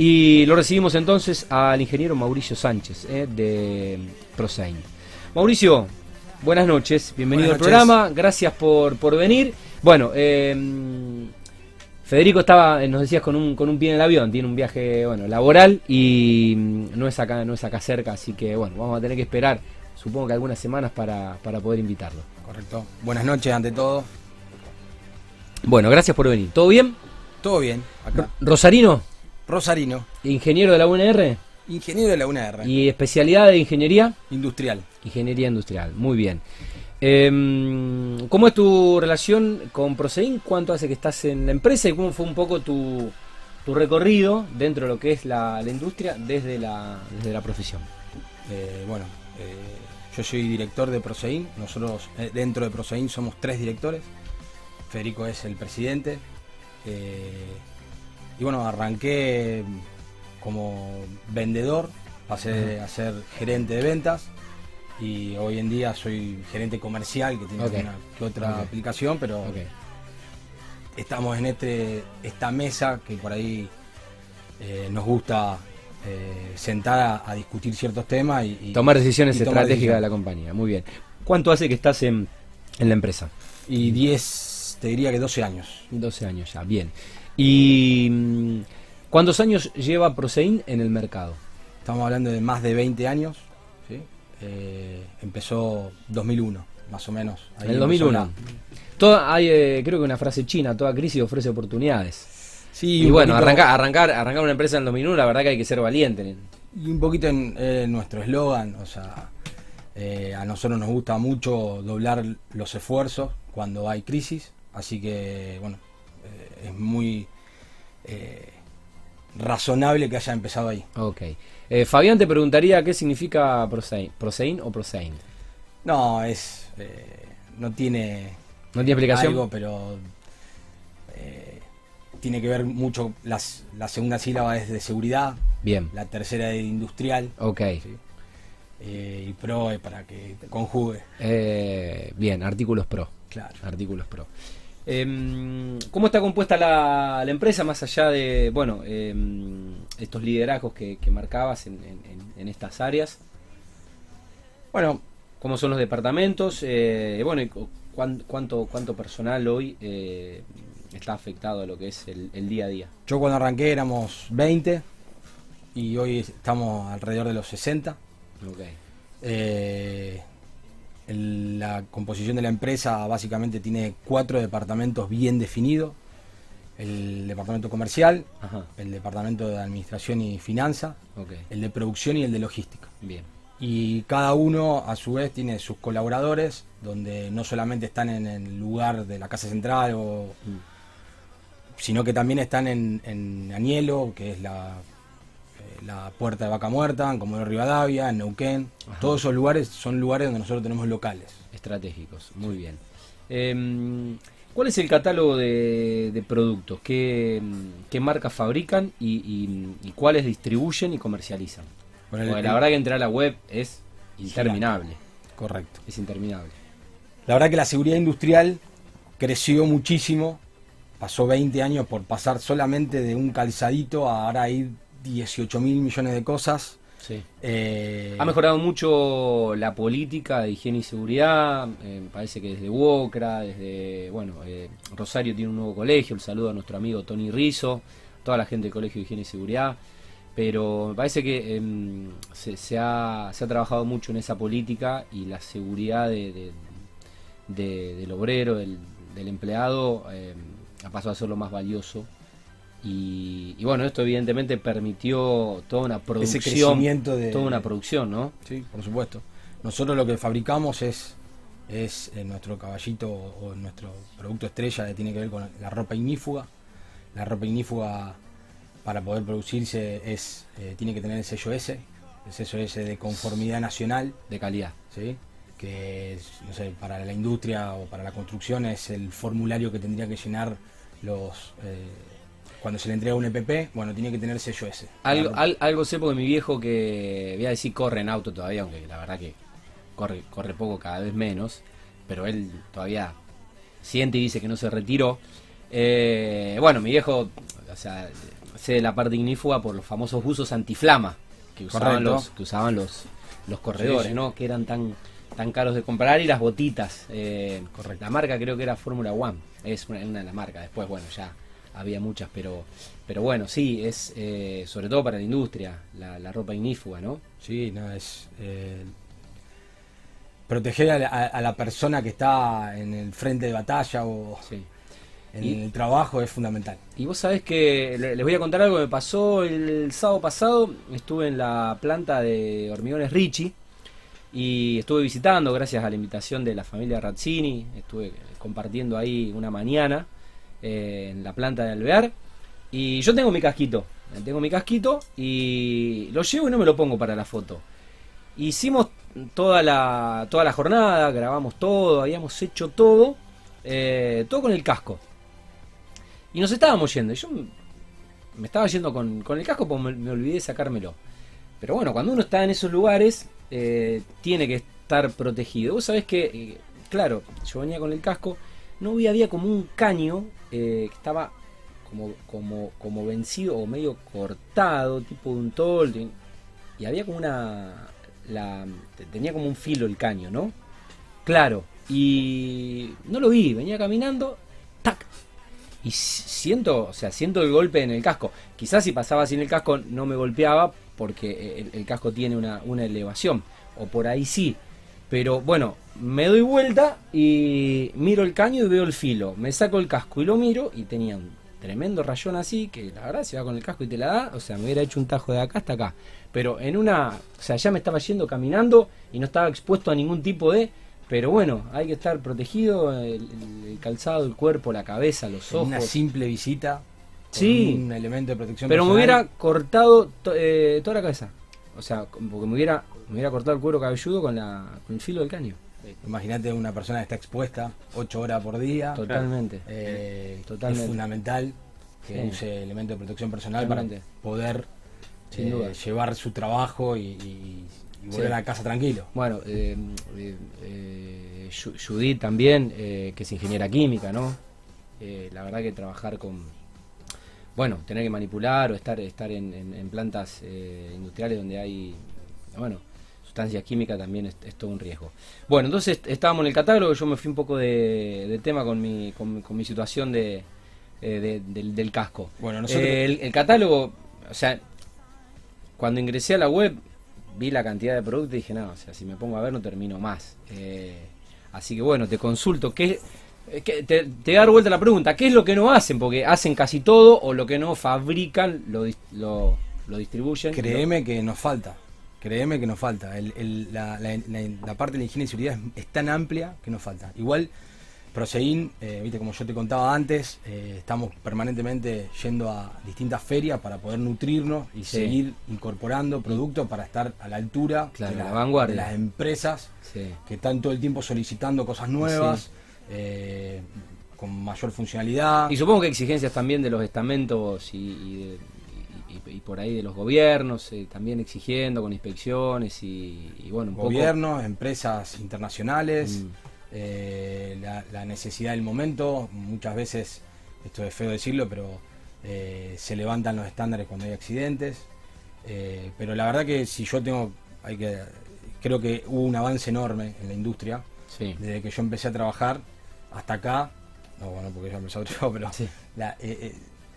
Y lo recibimos entonces al ingeniero Mauricio Sánchez eh, de Prosein. Mauricio, buenas noches, bienvenido al programa, gracias por, por venir. Bueno, eh, Federico estaba, nos decías, con un, con un pie en el avión, tiene un viaje bueno, laboral y no es acá, no es acá cerca, así que bueno, vamos a tener que esperar, supongo que algunas semanas para, para poder invitarlo. Correcto. Buenas noches ante todo. Bueno, gracias por venir. ¿Todo bien? Todo bien, acá. Rosarino, Rosarino, ingeniero de la UNR ingeniero de la UNR, y especialidad de ingeniería, industrial. ingeniería industrial. Muy bien. Em, ¿Cómo es tu relación con Prosein? ¿Cuánto hace que estás en la empresa y cómo fue un poco tu, tu recorrido dentro de lo que es la, la industria desde la, desde la profesión? Eh, bueno, eh, yo soy director de Prosein. Nosotros eh, dentro de Prosein somos tres directores. Federico es el presidente. Y bueno, arranqué como vendedor, pasé a ser gerente de ventas y hoy en día soy gerente comercial que tiene una que otra aplicación, pero estamos en este esta mesa que por ahí eh, nos gusta eh, sentar a, a discutir ciertos temas y, y- Tomar decisiones y tomar estratégicas de la compañía. Muy bien. ¿Cuánto hace que estás en, en la empresa? Y 10, te diría que 12 años. 12 años ya, bien. ¿Y mm, cuántos años lleva Prosein en el mercado? Estamos hablando de más de 20 años. ¿sí? Eh, empezó 2001, más o menos. En el empezó 2001. la- Toda, hay, eh, creo que una frase china, toda crisis ofrece oportunidades. Sí, Y, bueno, poquito- arrancar, arrancar, arrancar una empresa en el 2001, la verdad que hay que ser valiente. Y un poquito en eh, nuestro eslogan, o sea, eh, a nosotros nos gusta mucho doblar los esfuerzos cuando hay crisis, así que, bueno, es muy eh, razonable que haya empezado ahí. Ok. Eh, Fabián te preguntaría qué significa Prosein, Prosein o Prosein. No, es. eh, no tiene. ¿No tiene explicación? Algo, pero. eh, tiene que ver mucho. Las, la segunda sílaba es de seguridad, Bien. la tercera de industrial, Ok. ¿sí? Eh, y pro es para que conjugue. Eh, bien, artículos pro. Claro. Artículos pro. Em, ¿Cómo está compuesta la, la empresa más allá de, bueno, em, estos liderazgos que, que marcabas en, en- en- en estas áreas? Bueno, ¿Cómo son los departamentos? Eh, bueno, cuánto, ¿cuánto personal hoy eh, está afectado a lo que es el, el día a día? yo cuando arranqué éramos 20 y hoy estamos alrededor de los 60. Ok. El- la composición de la empresa básicamente tiene cuatro departamentos bien definidos. El departamento comercial, Ajá. el departamento de administración y finanzas, Ok. el de producción y el de logística. Bien. Y cada uno a su vez tiene sus colaboradores, donde no solamente están en el lugar de la casa central, o, Mm. sino que también están en, en Añelo, que es la, la puerta de Vaca Muerta, en Comodoro Rivadavia, en Neuquén. Ajá. Todos esos lugares son lugares donde nosotros tenemos locales. Estratégicos, muy bien. Em, ¿Cuál es el catálogo de, de productos? ¿Qué, qué marcas fabrican y, y- y cuáles distribuyen y comercializan? Bueno, el- Porque la el- verdad que entrar a la web es interminable. Correcto. Es interminable. La verdad que la seguridad industrial creció muchísimo. Pasó 20 años por pasar solamente de un calzadito a ahora hay 18 mil millones de cosas. Sí. Eh, Ha mejorado mucho la política de higiene y seguridad. eh, parece que desde Wocra, desde. Bueno, eh, Rosario tiene un nuevo colegio. El saludo a nuestro amigo Tony Rizzo, toda la gente del Colegio de Higiene y Seguridad. Pero me parece que em, se, se ha, se ha trabajado mucho en esa política y la seguridad de- de- de- del obrero, del, del empleado, em, ha pasado a ser lo más valioso. Y, y bueno, esto evidentemente permitió toda una ese producción. crecimiento de. Toda una producción, ¿no? Sí, por supuesto. Nosotros lo que fabricamos es, es eh, nuestro caballito o nuestro producto estrella que tiene que ver con la ropa ignífuga. La ropa ignífuga para poder producirse es eh, tiene que tener el sello S, el sello S de conformidad nacional, De calidad. ¿sí? que es, no sé, para la industria o para la construcción es el formulario que tendría que llenar los eh, cuando se le entrega un EPP, bueno, tiene que tener sello S. Algo, al- algo sé porque mi viejo que, voy a decir, corre en auto todavía, aunque la verdad que corre, corre poco, cada vez menos, pero él todavía siente y dice que no se retiró. Eh, bueno, mi viejo, o sea, sé de la parte ignífuga por los famosos buzos antiflama que usaban Correcto. los que usaban los los corredores, Sí, sí. ¿no? Que eran tan tan caros de comprar y las botitas. eh, Correcto. La marca creo que era Fórmula One. Es una, una de las marcas. Después, bueno, ya había muchas, pero pero bueno, sí, es eh, sobre todo para la industria, la, la ropa ignífuga, ¿no? Sí, no, es. eh, proteger a la, a- la persona que está en el frente de batalla o Sí. en Y- el trabajo es fundamental. Y vos sabés que le- les voy a contar algo que me pasó el sábado pasado. Estuve en la planta de hormigones Richie y estuve visitando, gracias a la invitación de la familia Razzini. Estuve compartiendo ahí una mañana eh, en la planta de Alvear. Y yo tengo mi casquito. Tengo mi casquito y lo llevo y no me lo pongo para la foto. Hicimos toda la, toda la jornada, grabamos todo, habíamos hecho todo, eh, todo con el casco. Y nos estábamos yendo. Yo me estaba yendo con, con el casco porque me, me olvidé sacármelo. Pero bueno, cuando uno está en esos lugares, eh, tiene que estar protegido. Vos sabés que, claro, yo venía con el casco, no vi, había como un caño eh, que estaba como, como, como vencido o medio cortado, tipo de un tol. de- Y había como una. Tenía como un filo el caño, ¿no? Claro. Y no lo vi, venía caminando, tac, y siento, o sea, siento el golpe en el casco. Quizás si pasaba sin el casco no me golpeaba porque el, el casco tiene una, una elevación, o por ahí sí. Pero bueno, me doy vuelta y miro el caño y veo el filo. Me saco el casco y lo miro y tenía un tremendo rayón así que la verdad si va con el casco y te la da, o sea, me hubiera hecho un tajo de acá hasta acá. Pero en una, o sea, ya me estaba yendo caminando y no estaba expuesto a ningún tipo de... Pero bueno, hay que estar protegido, el, calzado, el cuerpo, la cabeza, los ojos. una simple visita, Sí. un elemento de protección Pero me hubiera cortado to- eh, toda la cabeza. O sea, porque me hubiera, me hubiera cortado el cuero cabelludo con, la, con el filo del caño. Imagínate una persona que está expuesta 8 horas por día. Totalmente. Eh, Totalmente. Es fundamental que Sí. use elementos de protección personal Totalmente. para poder Sin eh, duda. llevar su trabajo y, y- y volver Sí. a casa tranquilo. Bueno, eh, eh, eh, Judith también, eh, que es ingeniera química, ¿no? Eh, la verdad que trabajar con, bueno, tener que manipular o estar, estar en, en- en plantas eh, industriales donde hay, bueno, sustancias químicas también es, es todo un riesgo. Bueno, entonces estábamos en el catálogo, yo me fui un poco de, de tema con mi, con, con mi situación de, eh, de- del, del casco. Bueno, nosotros- Eh, el, el catálogo, o sea, cuando ingresé a la web vi la cantidad de productos y dije, no, o sea, si me pongo a ver no termino más. Eh, así que bueno, te consulto, ¿qué, eh, te, te dar vuelta la pregunta, ¿qué es lo que no hacen? Porque hacen casi todo o lo que no fabrican lo, lo distribuyen. Créeme que nos falta. Créeme que nos falta. El- el- la, la- la- la parte de la higiene y seguridad es, es tan amplia que nos falta. Igual, Prosein, eh, viste, como yo te contaba antes, eh, estamos permanentemente yendo a distintas ferias para poder nutrirnos y Sí. seguir incorporando productos para estar a la altura Claro, de, la vanguardia. de las empresas Sí. que están todo el tiempo solicitando cosas nuevas, eh, con mayor funcionalidad. Y supongo que exigencias también de los estamentos y, y de- y- por ahí de los gobiernos, eh, también exigiendo con inspecciones y, y bueno, un poco... gobiernos, empresas internacionales, Mm. eh, la, la necesidad del momento, muchas veces, esto es feo decirlo, pero eh, se levantan los estándares cuando hay accidentes, pero la verdad que si yo tengo, hay que, creo que hubo un avance enorme en la industria, Sí. desde que yo empecé a trabajar hasta acá, no bueno, porque ya empezó otro, pero Sí. la,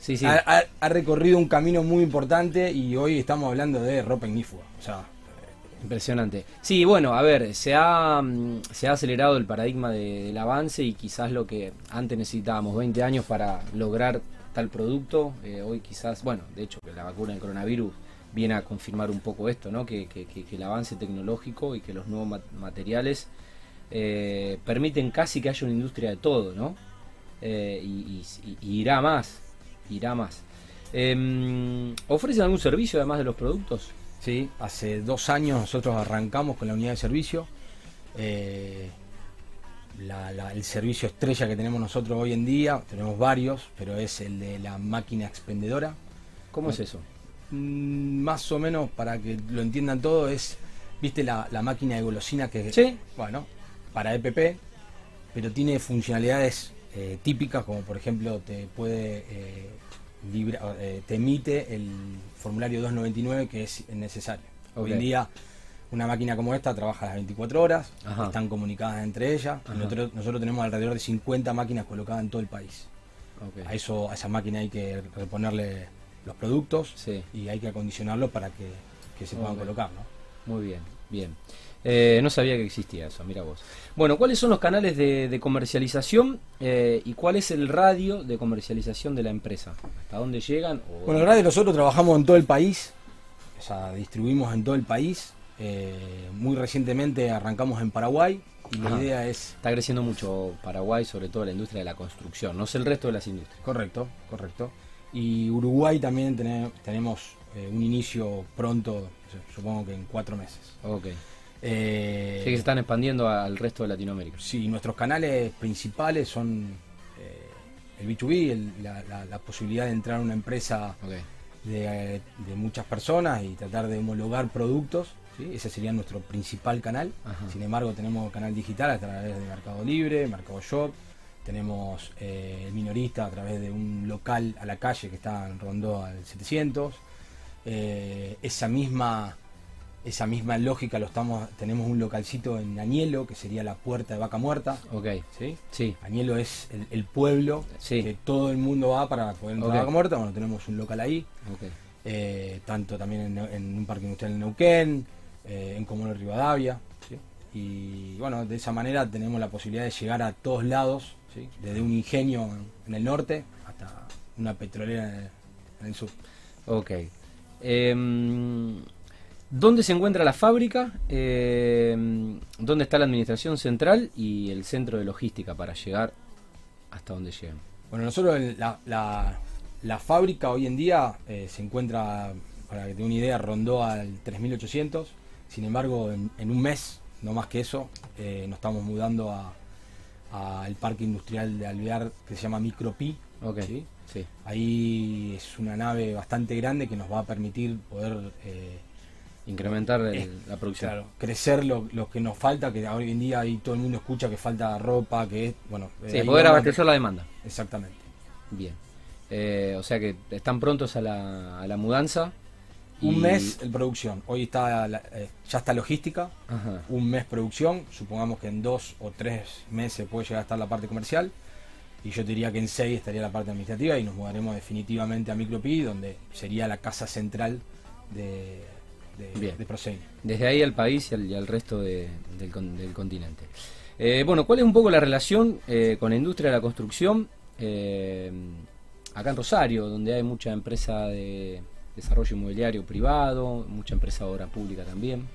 Sí, sí. ha, ha- ha recorrido un camino muy importante y hoy estamos hablando de ropa ignífuga, o sea, Impresionante. Sí, bueno, a ver, se ha, mm, se ha acelerado el paradigma de- del avance y quizás lo que antes necesitábamos 20 años para lograr tal producto, eh, hoy quizás, bueno, de hecho que la vacuna del coronavirus viene a confirmar un poco esto, ¿no? Que, que- el avance tecnológico y que los nuevos ma- materiales eh, permiten casi que haya una industria de todo, ¿no? Eh, y, y- y irá más, irá más. Em, ¿Ofrecen algún servicio además de los productos? Sí, hace dos años nosotros arrancamos con la unidad de servicio. Eh, la- la- el servicio estrella que tenemos nosotros hoy en día, tenemos varios, pero es el de la máquina expendedora. ¿Cómo es eso? Mm, más o menos, para que lo entiendan todo, es, viste la, la máquina de golosina que, Sí. bueno, para EPP, pero tiene funcionalidades eh, típicas, como por ejemplo te puede eh, eh, te emite el formulario 299 que es necesario. Hoy en día una máquina como esta trabaja las 24 horas, están comunicadas entre ellas. Nosotros, nosotros, tenemos alrededor de 50 máquinas colocadas en todo el país. A, eso, a esa máquina hay que reponerle los productos y hay que acondicionarlos para que, se puedan colocar. ¿no? Muy bien, bien. Eh, no sabía que existía eso, mira vos. Bueno, ¿cuáles son los canales de, comercialización eh, y cuál es el radio de comercialización de la empresa? ¿Hasta dónde llegan? Bueno, el radio nosotros trabajamos en todo el país, o sea, distribuimos en todo el país. Eh, muy recientemente arrancamos en Paraguay y la idea es... Está creciendo mucho Paraguay, sobre todo la industria de la construcción, no sé el resto de las industrias. Correcto, correcto. Y Uruguay también tenemos eh, un inicio pronto, supongo que en cuatro meses. Ok. Eh, sí, que se están expandiendo al resto de Latinoamérica. Sí, nuestros canales principales son el B2B, la, posibilidad de entrar a una empresa de, muchas personas y tratar de homologar productos ese sería nuestro principal canal. Sin embargo, tenemos canal digital a través de Mercado Libre, Mercado Shop. Tenemos eh, el minorista a través de un local a la calle que está en Rondó al 700. Eh, esa misma esa misma lógica lo estamos tenemos un localcito en Añelo que sería la puerta de Vaca Muerta. Ok. Sí sí. Añelo es el, pueblo que todo el mundo va para poder entrar a Vaca Muerta. Bueno tenemos un local ahí. Eh, tanto también en, un parque industrial en Neuquén eh, en Común Rivadavia. Y bueno, de esa manera tenemos la posibilidad de llegar a todos lados, desde un ingenio en, el norte hasta una petrolera en el, sur. Ok. Em, ¿Dónde se encuentra la fábrica? Em, ¿Dónde está la administración central y el centro de logística para llegar hasta donde llegan? Bueno, nosotros la, la, fábrica hoy en día eh, se encuentra, para que tenga una idea, rondó al 3800 sin embargo, en, un mes, no más que eso, eh, nos estamos mudando al parque industrial de Alvear que se llama Micropi. Okay. ¿sí? Ahí es una nave bastante grande que nos va a permitir poder eh, incrementar la producción. Claro, crecer lo, que nos falta, que hoy en día ahí todo el mundo escucha que falta ropa, que es, bueno... Sí, poder abastecer la demanda. Exactamente. Bien. Eh, o sea que están prontos a la, a la mudanza. Un mes en producción. Hoy está eh, ya está logística. Un mes producción. Supongamos que en dos o tres meses puede llegar a estar la parte comercial. Y yo diría que en seis estaría la parte administrativa y nos mudaremos definitivamente a Micropi, donde sería la casa central de, de, Desde ahí al país y al, resto del, continente. Eh, bueno, ¿cuál es un poco la relación eh, con la industria de la construcción acá en Rosario, donde hay mucha empresa de desarrollo inmobiliario privado, mucha empresa de obra pública también.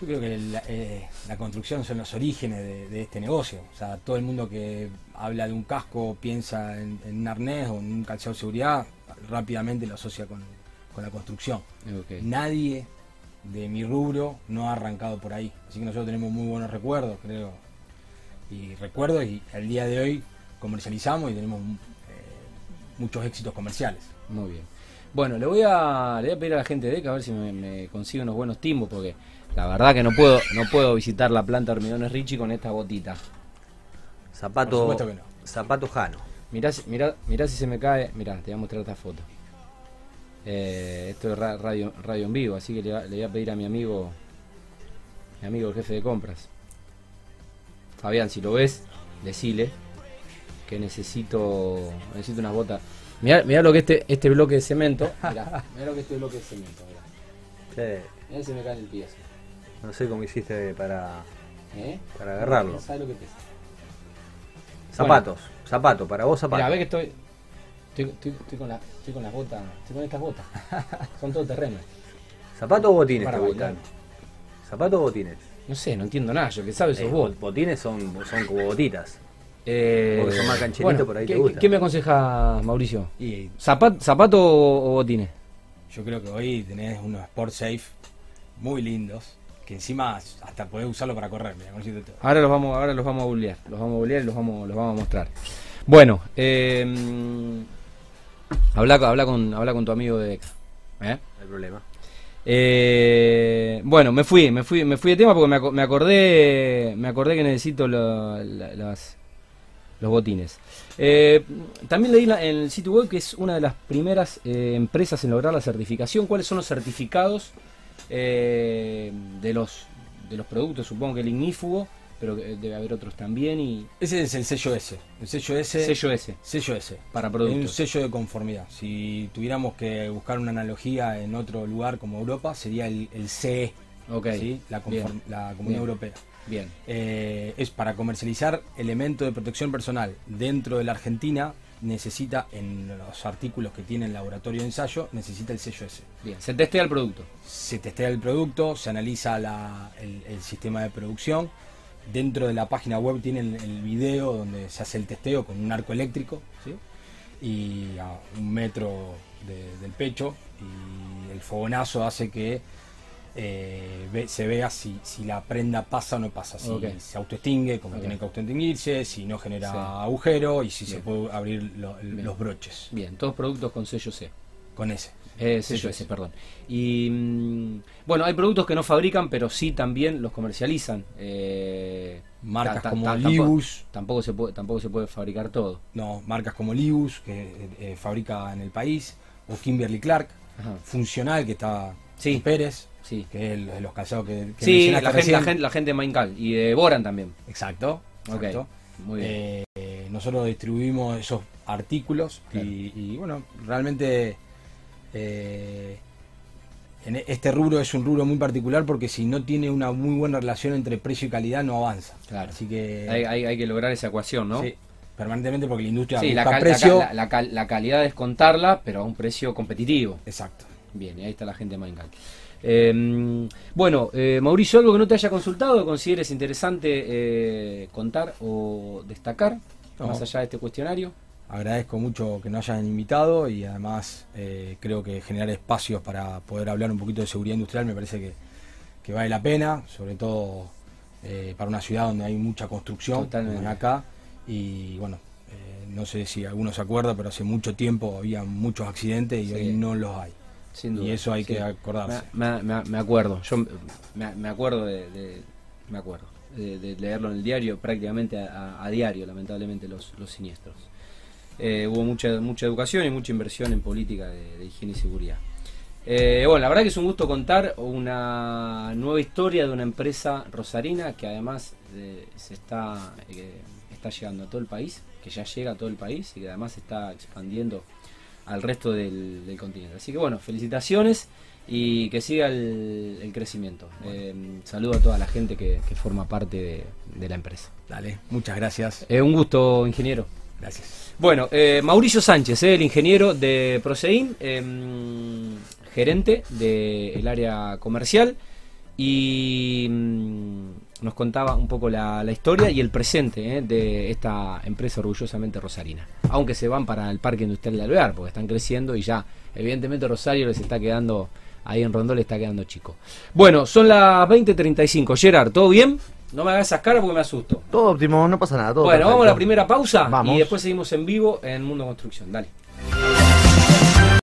Yo creo que la, eh, construcción son los orígenes de, este negocio. O sea, todo el mundo que habla de un casco piensa en, un arnés o en un calzado de seguridad, rápidamente lo asocia con, la construcción. Nadie de mi rubro no ha arrancado por ahí. Así que nosotros tenemos muy buenos recuerdos, creo. Y recuerdos y al día de hoy comercializamos y tenemos eh, muchos éxitos comerciales. Muy bien. Bueno, le voy a, le voy a pedir a la gente de ECA a ver si me, consigue unos buenos timbos, porque la verdad que no puedo, no puedo visitar la planta de hormigones Richie con esta botita. Zapato, zapato Jano. Mirá, mirá, si se me cae. Mirá, te voy a mostrar esta foto. Eh, esto es radio, radio en vivo, así que le, voy a pedir a mi amigo, mi amigo el jefe de compras. Fabián, si lo ves, decile que necesito, necesito unas botas. Mira, lo que este, este bloque de cemento. Mira, lo que este bloque de cemento. Mirá. Sí. se me cae el pie. No sé cómo hiciste para, ¿Eh? para agarrarlo. ¿Sabes lo que pesa? Zapatos, zapatos, para vos zapatos. Mira, ve que estoy estoy, estoy, con la, estoy con las botas, estoy con estas botas. Son todo terreno. ¿Zapatos o botines te gustan? ¿Zapatos o botines? No sé, no entiendo nada, yo que sabes sos eh, vos. Botines son, son como botitas. Eh, Porque son más cancheritos por ahí ¿qué, te gusta. ¿Qué me aconseja Mauricio? Y, ¿Zapato o, botines? Yo creo que hoy tenés unos Sport Safe muy lindos que encima hasta podés usarlo para correr. ahora los vamos, ahora los vamos a bullear, los vamos a bullear y los vamos, los vamos a mostrar. Bueno, eh, habla, habla con, habla con tu amigo de Deca. ¿eh? No hay problema. Eh, bueno, me fui, me fui, me fui de tema porque me, acordé, me acordé que necesito las los botines. Eh, también leí la- en el sitio web que es una de las primeras eh, empresas en lograr la certificación. ¿Cuáles son los certificados de los de los productos? Supongo que el ignífugo, pero que debe haber otros también y Ese es el sello S. El sello S. sello S sello S. para Es un productos. sello de conformidad. Si tuviéramos que buscar una analogía en otro lugar como Europa, sería el, el CE, Ok, ¿sí? la, conform- bien, la Comunidad Bien. Europea. bien. Eh, es para comercializar elementos de protección personal dentro de la Argentina, necesita en los artículos que tiene el laboratorio de ensayo, necesita el sello S. Bien, se testea el producto. Se testea el producto, se analiza la- el, el sistema de producción. Dentro de la página web tienen el video donde se hace el testeo con un arco eléctrico ¿sí? y a un metro de- del pecho y el fogonazo hace que eh, ve- se vea si, si la prenda pasa o no pasa, si Ok. se autoextingue como Ok. tiene que autoextinguirse, si no genera Sí. agujero y si se puede abrir lo- los broches Bien, todos productos con sello C. con ese. Eh, sello S. perdón. Y mm, bueno, hay productos que no fabrican, pero sí también los comercializan. Eh, Marcas ta- ta- como ta- tampoco- Libus, Tampoco se puede, tampoco se puede fabricar todo. no, marcas como Libus que eh, eh, fabrica en el país, o Kimberly Clark, Ajá. Funcional que está Sí. en Pérez, Sí, que es el- de los calzados que, que sí la, gente, la, gente, la gente de Maincal y de Boran también. Exacto, Ok, exacto. muy bien. Nosotros distribuimos esos artículos Claro. y, y, bueno, realmente eh, en e- este rubro es un rubro muy particular porque si no tiene una muy buena relación entre precio y calidad no avanza. Claro. Así que hay, hay- hay que lograr esa ecuación, ¿no? sí, permanentemente porque la industria Sí, la, cal- precio. la- la cal- la calidad es contarla, pero a un precio competitivo. Exacto. Bien, y ahí está la gente de Maingal. Eh, bueno, eh, Mauricio, algo que no te haya consultado, que consideres interesante eh, contar o destacar, No. más allá de este cuestionario. Agradezco mucho que nos hayan invitado y además eh, creo que generar espacios para poder hablar un poquito de seguridad industrial me parece que, que vale la pena, sobre todo eh, para una ciudad donde hay mucha construcción, Totalmente. acá. Y bueno, eh, no sé si alguno se acuerda, pero hace mucho tiempo había muchos accidentes y Sí. hoy no los hay. Sin duda. Y eso hay sí. que acordarse. Me, me- me acuerdo, yo me, me acuerdo de, de- me acuerdo de, de leerlo en el diario prácticamente a, a- a diario, lamentablemente los, los siniestros. Eh, hubo mucha mucha educación y mucha inversión en política de, de higiene y seguridad. Eh, bueno, la verdad que es un gusto contar una nueva historia de una empresa rosarina que además eh, se está está llegando a todo el país, que ya llega a todo el país y que además se está expandiendo al resto del, del continente. Así que bueno, felicitaciones y que siga el, el crecimiento. Eh, saludo a toda la gente que, que forma parte de, de la empresa. Dale, muchas gracias. Eh, un gusto, ingeniero. Bueno, eh, Mauricio Sánchez, eh, el ingeniero de Prosein, eh, gerente del área comercial y mm, nos contaba un poco la, la historia y el presente eh, de esta empresa orgullosamente rosarina. Aunque se van para el Parque Industrial de Alvear, porque están creciendo y ya, evidentemente Rosario les está quedando, ahí en Rondón le está quedando chico. Bueno, son las 20.35. Gerard, ¿todo bien? No me hagas esas caras porque me asusto. Todo óptimo, no pasa nada. Todo Bueno, vamos a la primera pausa Vamos. y después seguimos en vivo en Mundo Construcción. Dale.